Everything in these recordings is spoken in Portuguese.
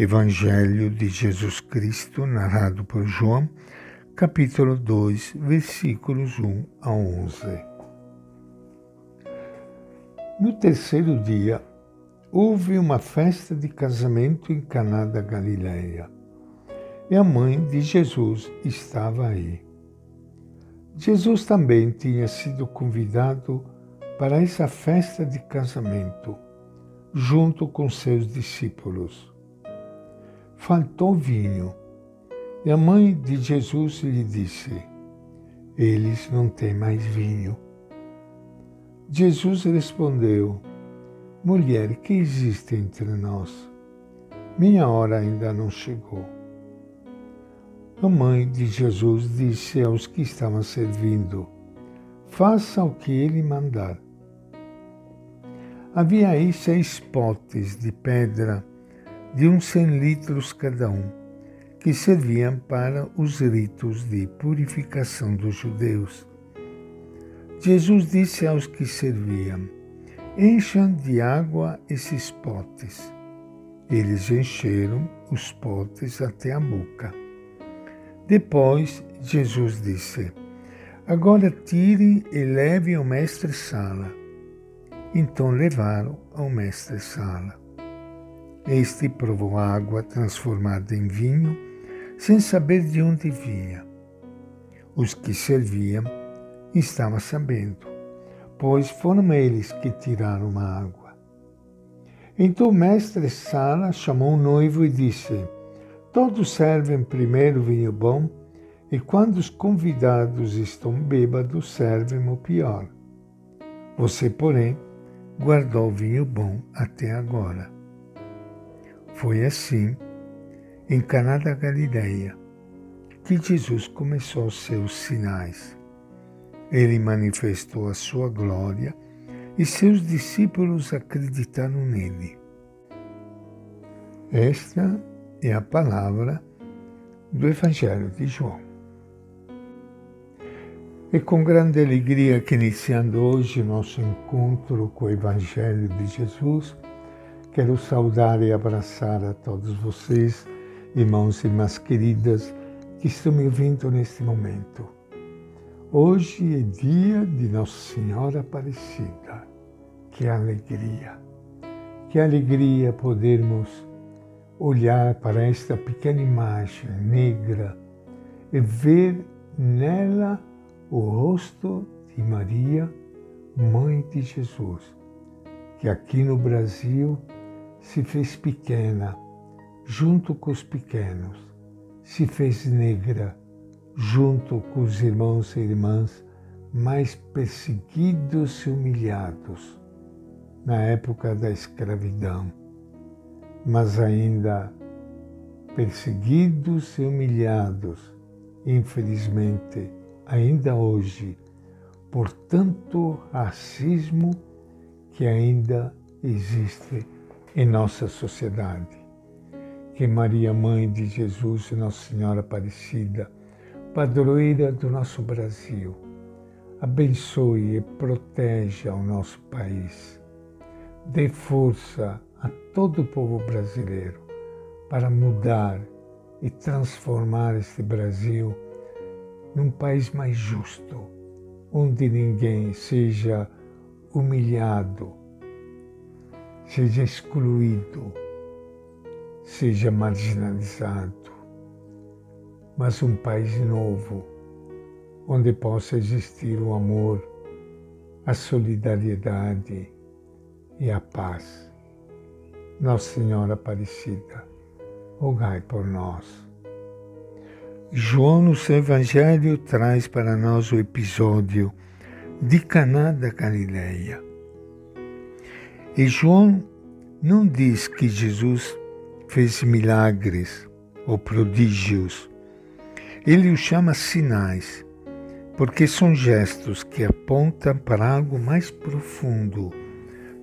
Evangelho de Jesus Cristo, narrado por João, capítulo 2, versículos 1 a 11. No terceiro dia, houve uma festa de casamento em Caná da Galileia. E a mãe de Jesus estava aí. Jesus também tinha sido convidado para essa festa de casamento, junto com seus discípulos faltou vinho. E a mãe de Jesus lhe disse: Eles não têm mais vinho. Jesus respondeu: Mulher, que existe entre nós? Minha hora ainda não chegou. A mãe de Jesus disse aos que estavam servindo: Faça o que ele mandar. Havia aí seis potes de pedra de uns cem litros cada um, que serviam para os ritos de purificação dos judeus. Jesus disse aos que serviam: Encham de água esses potes. Eles encheram os potes até a boca. Depois, Jesus disse: Agora tire e leve ao mestre-sala. Então levaram ao mestre-sala. Este provou água transformada em vinho, sem saber de onde vinha. Os que serviam estavam sabendo, pois foram eles que tiraram a água. Então o mestre Sala chamou o noivo e disse: Todos servem primeiro vinho bom, e quando os convidados estão bêbados, servem o pior. Você, porém, guardou o vinho bom até agora. Foi assim, em Caná da Galileia, que Jesus começou seus sinais. Ele manifestou a sua glória e seus discípulos acreditaram nele. Esta é a palavra do Evangelho de João. É com grande alegria que iniciando hoje nosso encontro com o Evangelho de Jesus, Quero saudar e abraçar a todos vocês, irmãos e irmãs queridas, que estão me ouvindo neste momento. Hoje é dia de Nossa Senhora Aparecida. Que alegria! Que alegria podermos olhar para esta pequena imagem negra e ver nela o rosto de Maria, Mãe de Jesus, que aqui no Brasil se fez pequena junto com os pequenos, se fez negra junto com os irmãos e irmãs mais perseguidos e humilhados na época da escravidão, mas ainda perseguidos e humilhados, infelizmente, ainda hoje, por tanto racismo que ainda existe em nossa sociedade. Que Maria, Mãe de Jesus e Nossa Senhora Aparecida, padroeira do nosso Brasil, abençoe e proteja o nosso país. Dê força a todo o povo brasileiro para mudar e transformar este Brasil num país mais justo, onde ninguém seja humilhado, seja excluído, seja marginalizado, mas um país novo, onde possa existir o amor, a solidariedade e a paz. Nossa Senhora Aparecida, rogai por nós. João, no seu Evangelho, traz para nós o episódio de Caná da Galileia e João não diz que Jesus fez milagres ou prodígios. Ele os chama sinais, porque são gestos que apontam para algo mais profundo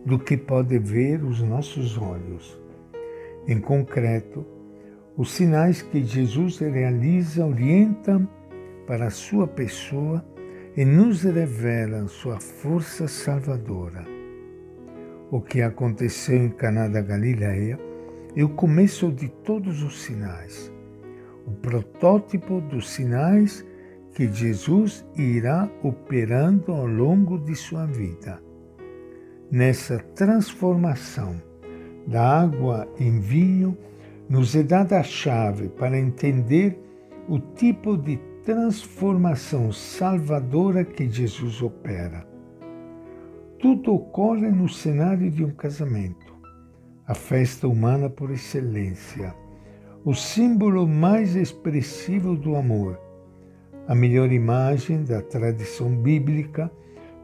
do que pode ver os nossos olhos. Em concreto, os sinais que Jesus realiza orientam para a sua pessoa e nos revelam sua força salvadora. O que aconteceu em Caná da Galileia é o começo de todos os sinais, o protótipo dos sinais que Jesus irá operando ao longo de sua vida. Nessa transformação da água em vinho, nos é dada a chave para entender o tipo de transformação salvadora que Jesus opera. Tudo ocorre no cenário de um casamento, a festa humana por excelência, o símbolo mais expressivo do amor, a melhor imagem da tradição bíblica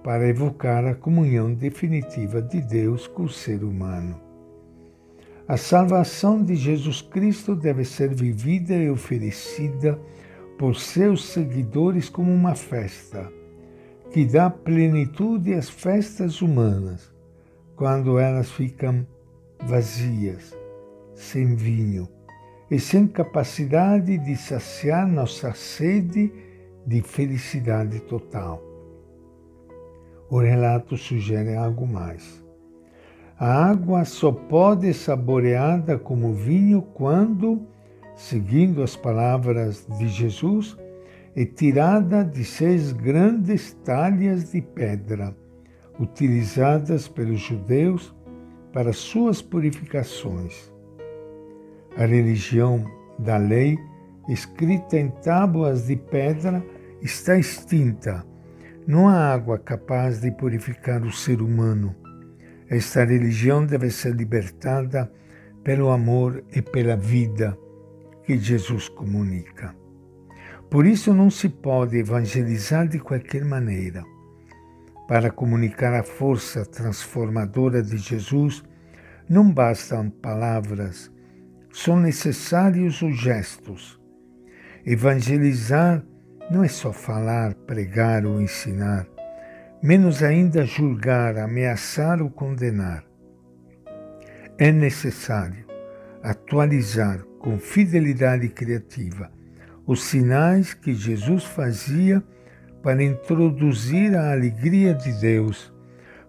para evocar a comunhão definitiva de Deus com o ser humano. A salvação de Jesus Cristo deve ser vivida e oferecida por seus seguidores como uma festa, que dá plenitude às festas humanas, quando elas ficam vazias, sem vinho e sem capacidade de saciar nossa sede de felicidade total. O relato sugere algo mais. A água só pode saboreada como vinho quando, seguindo as palavras de Jesus, é tirada de seis grandes talhas de pedra, utilizadas pelos judeus para suas purificações. A religião da lei, escrita em tábuas de pedra, está extinta. Não há água capaz de purificar o ser humano esta religião deve ser libertada pelo amor e pela vida que Jesus comunica. Por isso não se pode evangelizar de qualquer maneira. Para comunicar a força transformadora de Jesus, não bastam palavras, são necessários os gestos. Evangelizar não é só falar, pregar ou ensinar menos ainda julgar, ameaçar ou condenar. É necessário atualizar com fidelidade criativa os sinais que Jesus fazia para introduzir a alegria de Deus,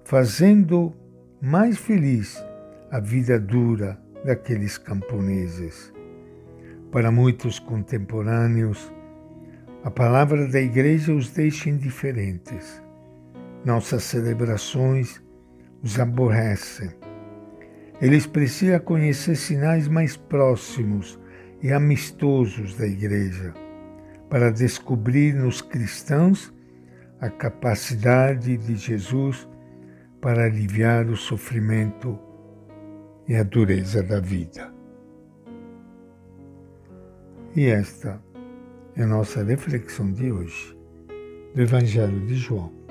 fazendo mais feliz a vida dura daqueles camponeses. Para muitos contemporâneos, a palavra da igreja os deixa indiferentes nossas celebrações os aborrecem. Eles precisam conhecer sinais mais próximos e amistosos da Igreja para descobrir nos cristãos a capacidade de Jesus para aliviar o sofrimento e a dureza da vida. E esta é a nossa reflexão de hoje do Evangelho de João